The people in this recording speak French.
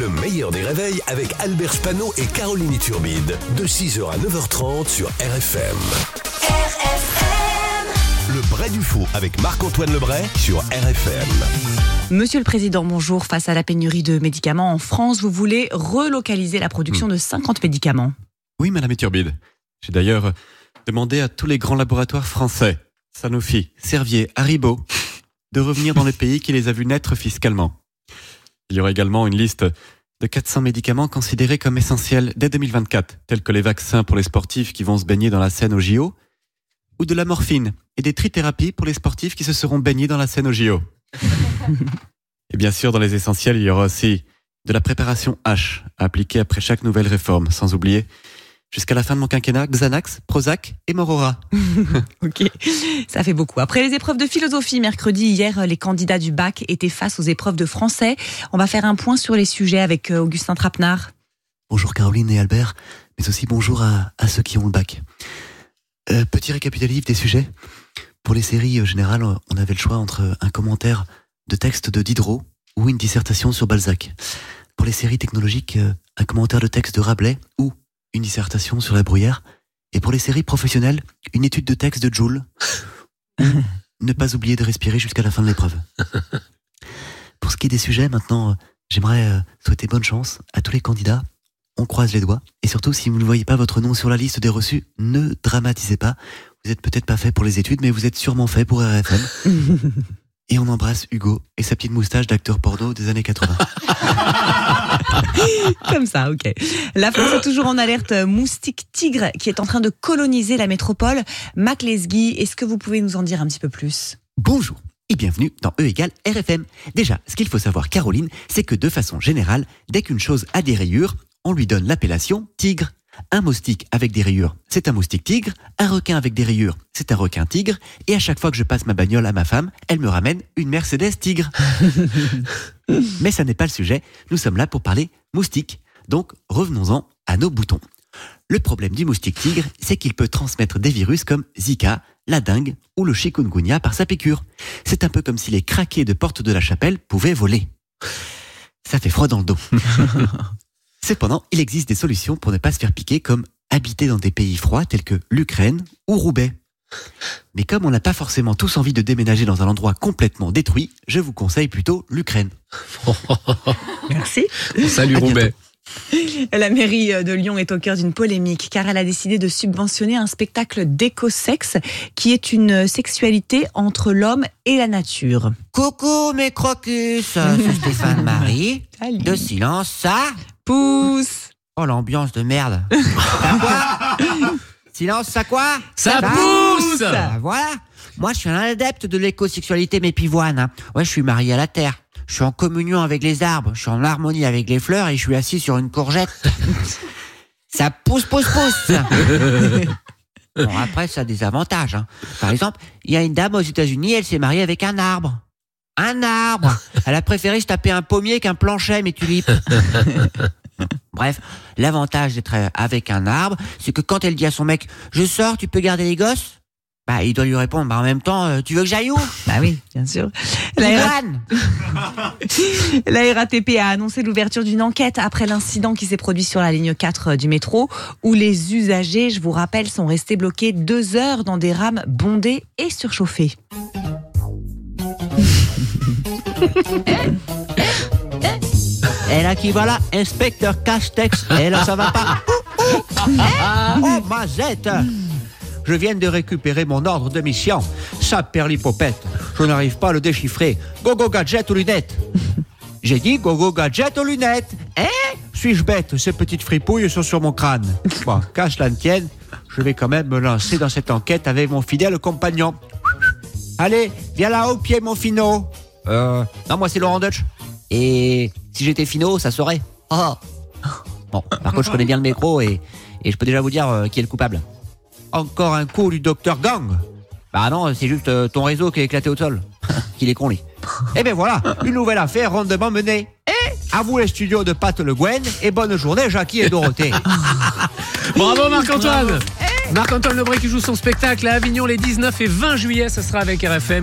Le meilleur des réveils avec Albert Spano et Caroline Turbide. De 6h à 9h30 sur RFM. Le Bray du Faux avec Marc-Antoine Lebray sur RFM. Monsieur le Président, bonjour. Face à la pénurie de médicaments en France, vous voulez relocaliser la Hmm. production de 50 médicaments. Oui, Madame Iturbide. J'ai d'ailleurs demandé à tous les grands laboratoires français, Sanofi, Servier, Haribo, de revenir dans le pays qui les a vus naître fiscalement. Il y aura également une liste de 400 médicaments considérés comme essentiels dès 2024, tels que les vaccins pour les sportifs qui vont se baigner dans la Seine au JO, ou de la morphine et des trithérapies pour les sportifs qui se seront baignés dans la Seine au JO. et bien sûr, dans les essentiels, il y aura aussi de la préparation H à appliquer après chaque nouvelle réforme, sans oublier jusqu'à la fin de mon quinquennat, Xanax, Prozac et Morora. Ok, ça fait beaucoup. Après les épreuves de philosophie mercredi, hier, les candidats du bac étaient face aux épreuves de français. On va faire un point sur les sujets avec euh, Augustin Trapenard. Bonjour Caroline et Albert, mais aussi bonjour à, à ceux qui ont le bac. Euh, petit récapitulatif des sujets. Pour les séries euh, générales, on avait le choix entre un commentaire de texte de Diderot ou une dissertation sur Balzac. Pour les séries technologiques, un commentaire de texte de Rabelais ou une dissertation sur la bruyère. Et pour les séries professionnelles, une étude de texte de Joule. Ou ne pas oublier de respirer jusqu'à la fin de l'épreuve. Pour ce qui est des sujets, maintenant, euh, j'aimerais euh, souhaiter bonne chance à tous les candidats on croise les doigts. Et surtout, si vous ne voyez pas votre nom sur la liste des reçus, ne dramatisez pas. Vous êtes peut-être pas fait pour les études, mais vous êtes sûrement fait pour RFM. Et on embrasse Hugo et sa petite moustache d'acteur porno des années 80. Comme ça, ok. La France est toujours en alerte euh, moustique tigre qui est en train de coloniser la métropole. Mac Lesguy, est-ce que vous pouvez nous en dire un petit peu plus? Bonjour et bienvenue dans E égale RFM. Déjà, ce qu'il faut savoir, Caroline, c'est que de façon générale, dès qu'une chose a des rayures, on lui donne l'appellation tigre. Un moustique avec des rayures, c'est un moustique tigre. Un requin avec des rayures, c'est un requin tigre. Et à chaque fois que je passe ma bagnole à ma femme, elle me ramène une Mercedes tigre. Mais ça n'est pas le sujet. Nous sommes là pour parler moustique. Donc, revenons-en à nos boutons. Le problème du moustique tigre, c'est qu'il peut transmettre des virus comme Zika, la dengue ou le chikungunya par sa piqûre. C'est un peu comme si les craqués de porte de la chapelle pouvaient voler. Ça fait froid dans le dos. Cependant, il existe des solutions pour ne pas se faire piquer comme habiter dans des pays froids tels que l'Ukraine ou Roubaix. Mais comme on n'a pas forcément tous envie de déménager dans un endroit complètement détruit, je vous conseille plutôt l'Ukraine. Merci. Salut À bientôt. Roubaix. La mairie de Lyon est au cœur d'une polémique car elle a décidé de subventionner un spectacle d'éco-sexe qui est une sexualité entre l'homme et la nature. Coucou mes crocus, c'est Stéphane Marie. Salut. De silence, ça Pousse Oh l'ambiance de merde. Ça quoi Silence, ça quoi Ça pousse Bah, Voilà. Moi, je suis un adepte de l'écosexualité, mes pivoines. hein. Ouais, je suis marié à la terre. Je suis en communion avec les arbres. Je suis en harmonie avec les fleurs et je suis assis sur une courgette. ça pousse, pousse, pousse. Bon, après, ça a des avantages. hein. Par exemple, il y a une dame aux États-Unis, elle s'est mariée avec un arbre. Un arbre Elle a préféré se taper un pommier qu'un planchet, mes tulipes. Bref, l'avantage d'être avec un arbre, c'est que quand elle dit à son mec Je sors, tu peux garder les gosses? Bah, il doit lui répondre Bah, en même temps, euh, tu veux que j'aille où? Bah oui, bien sûr. La, la RATP a annoncé l'ouverture d'une enquête après l'incident qui s'est produit sur la ligne 4 du métro, où les usagers, je vous rappelle, sont restés bloqués deux heures dans des rames bondées et surchauffées. Et là qui voilà, inspecteur Castex. Et là, ça va pas. Oh, mazette Je viens de récupérer mon ordre de mission. Ça perlipopette. Je n'arrive pas à le déchiffrer. Gogo gadget aux lunettes. J'ai dit gogo gadget aux lunettes. Hein Suis-je bête? Ces petites fripouilles sont sur mon crâne. Bon, cache la tienne. Je vais quand même me lancer dans cette enquête avec mon fidèle compagnon. Allez, viens là au pied, mon finot. Euh, non, moi c'est Laurent Dutch. Et si j'étais finot, ça serait. Oh. Bon, par contre, je connais bien le micro et, et je peux déjà vous dire euh, qui est le coupable. Encore un coup du docteur Gang. Bah non, c'est juste euh, ton réseau qui est éclaté au sol. Qu'il est con, lui. Eh ben voilà, une nouvelle affaire rondement menée. Et à vous les studios de Pat Le Guen et bonne journée, Jackie et Dorothée. Bravo Marc-Antoine Marc-Antoine Lebré qui joue son spectacle à Avignon les 19 et 20 juillet, ça sera avec RFM.